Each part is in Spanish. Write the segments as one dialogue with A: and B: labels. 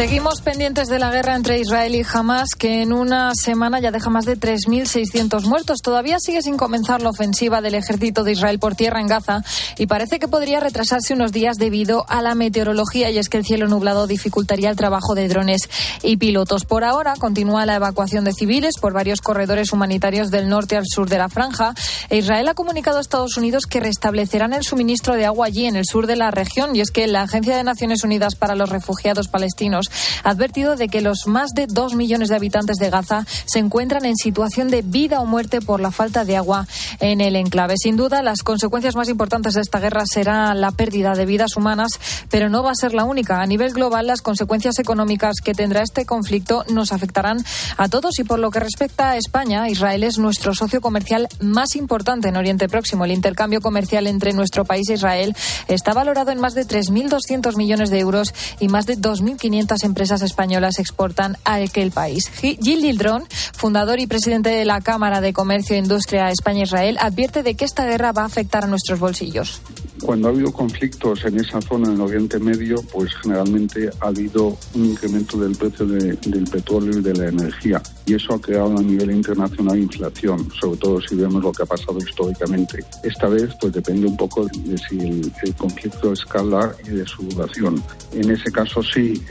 A: Seguimos pendientes de la guerra entre Israel y Hamas, que en una semana ya deja más de 3.600 muertos. Todavía sigue sin comenzar la ofensiva del ejército de Israel por tierra en Gaza y parece que podría retrasarse unos días debido a la meteorología y es que el cielo nublado dificultaría el trabajo de drones y pilotos. Por ahora continúa la evacuación de civiles por varios corredores humanitarios del norte al sur de la franja. E Israel ha comunicado a Estados Unidos que restablecerán el suministro de agua allí en el sur de la región y es que la Agencia de Naciones Unidas para los Refugiados Palestinos advertido de que los más de dos millones de habitantes de Gaza se encuentran en situación de vida o muerte por la falta de agua en el enclave. Sin duda, las consecuencias más importantes de esta guerra será la pérdida de vidas humanas, pero no va a ser la única. A nivel global, las consecuencias económicas que tendrá este conflicto nos afectarán a todos y por lo que respecta a España, Israel es nuestro socio comercial más importante en Oriente Próximo. El intercambio comercial entre nuestro país e Israel está valorado en más de 3.200 millones de euros y más de 2.500 empresas españolas exportan a aquel país. Gil Dildron, fundador y presidente de la Cámara de Comercio e Industria España-Israel, advierte de que esta guerra va a afectar a nuestros bolsillos.
B: Cuando ha habido conflictos en esa zona en Oriente Medio, pues generalmente ha habido un incremento del precio de, del petróleo y de la energía. Y eso ha creado a nivel internacional inflación, sobre todo si vemos lo que ha pasado históricamente. Esta vez, pues depende un poco de si el, el conflicto escala y de su duración. En ese caso sí,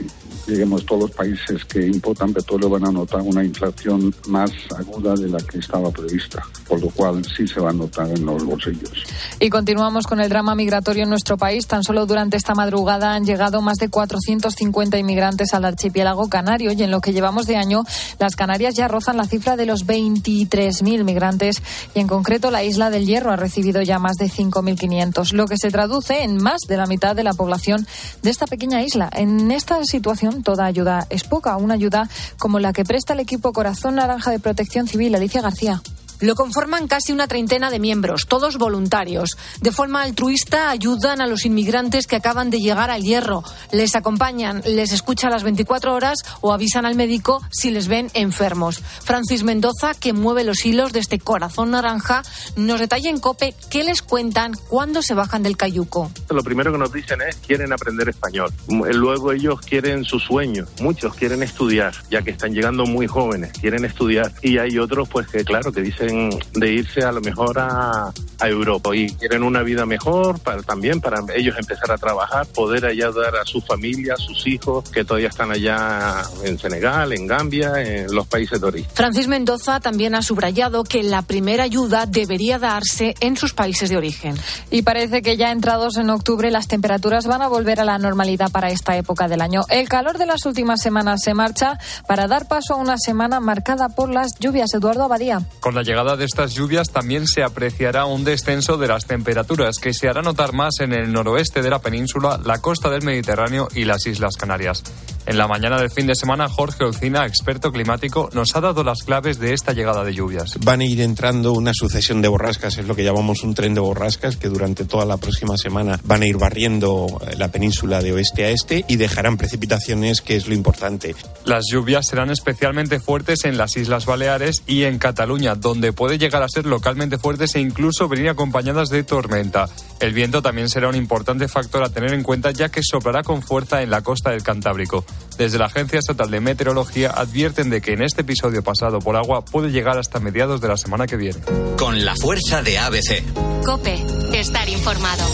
B: digamos, todos los países que importan petróleo van a notar una inflación más aguda de la que estaba prevista, por lo cual sí se va a notar en los bolsillos.
A: Y continuamos con el drama migratorio en nuestro país. Tan solo durante esta madrugada han llegado más de 450 inmigrantes al archipiélago canario y en lo que llevamos de año, las Canarias ya rozan la cifra de los 23.000 migrantes y en concreto la isla del Hierro ha recibido ya más de 5.500, lo que se traduce en más de la mitad de la población de esta pequeña isla. En esta situación toda ayuda es poca, una ayuda como la que presta el equipo Corazón Naranja de Protección Civil, Alicia García.
C: Lo conforman casi una treintena de miembros, todos voluntarios. De forma altruista ayudan a los inmigrantes que acaban de llegar al hierro. Les acompañan, les escuchan las 24 horas o avisan al médico si les ven enfermos. Francis Mendoza, que mueve los hilos de este corazón naranja, nos detalla en COPE qué les cuentan cuando se bajan del cayuco.
D: Lo primero que nos dicen es quieren aprender español. Luego ellos quieren su sueño. Muchos quieren estudiar, ya que están llegando muy jóvenes, quieren estudiar. Y hay otros, pues que claro, que dicen de irse a lo mejor a, a Europa y quieren una vida mejor para, también para ellos empezar a trabajar, poder ayudar a su familia, a sus hijos que todavía están allá en Senegal, en Gambia, en los países de origen.
C: Francis Mendoza también ha subrayado que la primera ayuda debería darse en sus países de origen.
A: Y parece que ya entrados en octubre las temperaturas van a volver a la normalidad para esta época del año. El calor de las últimas semanas se marcha para dar paso a una semana marcada por las lluvias. Eduardo Abadía.
E: Con la llegada de estas lluvias también se apreciará un descenso de las temperaturas que se hará notar más en el noroeste de la península, la costa del Mediterráneo y las Islas Canarias. En la mañana del fin de semana, Jorge Olcina, experto climático, nos ha dado las claves de esta llegada de lluvias.
F: Van a ir entrando una sucesión de borrascas, es lo que llamamos un tren de borrascas, que durante toda la próxima semana van a ir barriendo la península de oeste a este y dejarán precipitaciones, que es lo importante.
E: Las lluvias serán especialmente fuertes en las Islas Baleares y en Cataluña, donde puede llegar a ser localmente fuertes e incluso venir acompañadas de tormenta. El viento también será un importante factor a tener en cuenta, ya que soplará con fuerza en la costa del Cantábrico. Desde la Agencia Estatal de Meteorología advierten de que en este episodio pasado por agua puede llegar hasta mediados de la semana que viene.
G: Con la fuerza de ABC.
H: Cope, estar informado.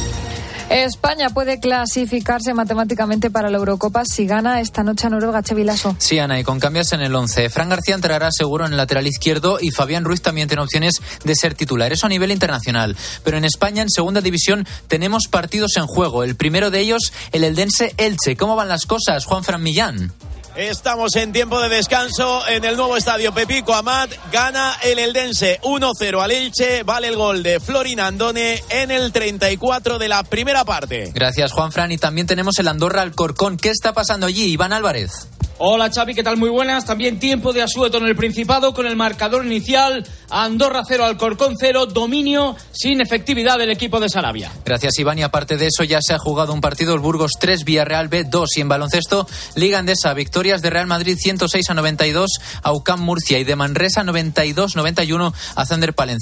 A: España puede clasificarse matemáticamente para la Eurocopa si gana esta noche a Noruega Chevilaso.
I: Sí, Ana, y con cambios en el 11. Fran García entrará seguro en el lateral izquierdo y Fabián Ruiz también tiene opciones de ser titular. Eso a nivel internacional. Pero en España, en segunda división, tenemos partidos en juego. El primero de ellos, el Eldense Elche. ¿Cómo van las cosas, Juan Fran Millán?
J: Estamos en tiempo de descanso en el nuevo estadio Pepico Amat. Gana el Eldense 1-0 al Elche. Vale el gol de Florin Andone en el 34 de la primera parte.
I: Gracias, Juan Fran. Y también tenemos el Andorra Alcorcón. ¿Qué está pasando allí, Iván Álvarez?
K: Hola Xavi, ¿qué tal? Muy buenas. También tiempo de asueto en el Principado con el marcador inicial. Andorra 0, Alcorcón 0, dominio sin efectividad del equipo de Sarabia.
I: Gracias Iván y aparte de eso ya se ha jugado un partido el Burgos 3, Villarreal B 2 y en baloncesto Liga Andesa, victorias de Real Madrid 106 a 92, Aucán Murcia y de Manresa 92-91 a Zander Palencia.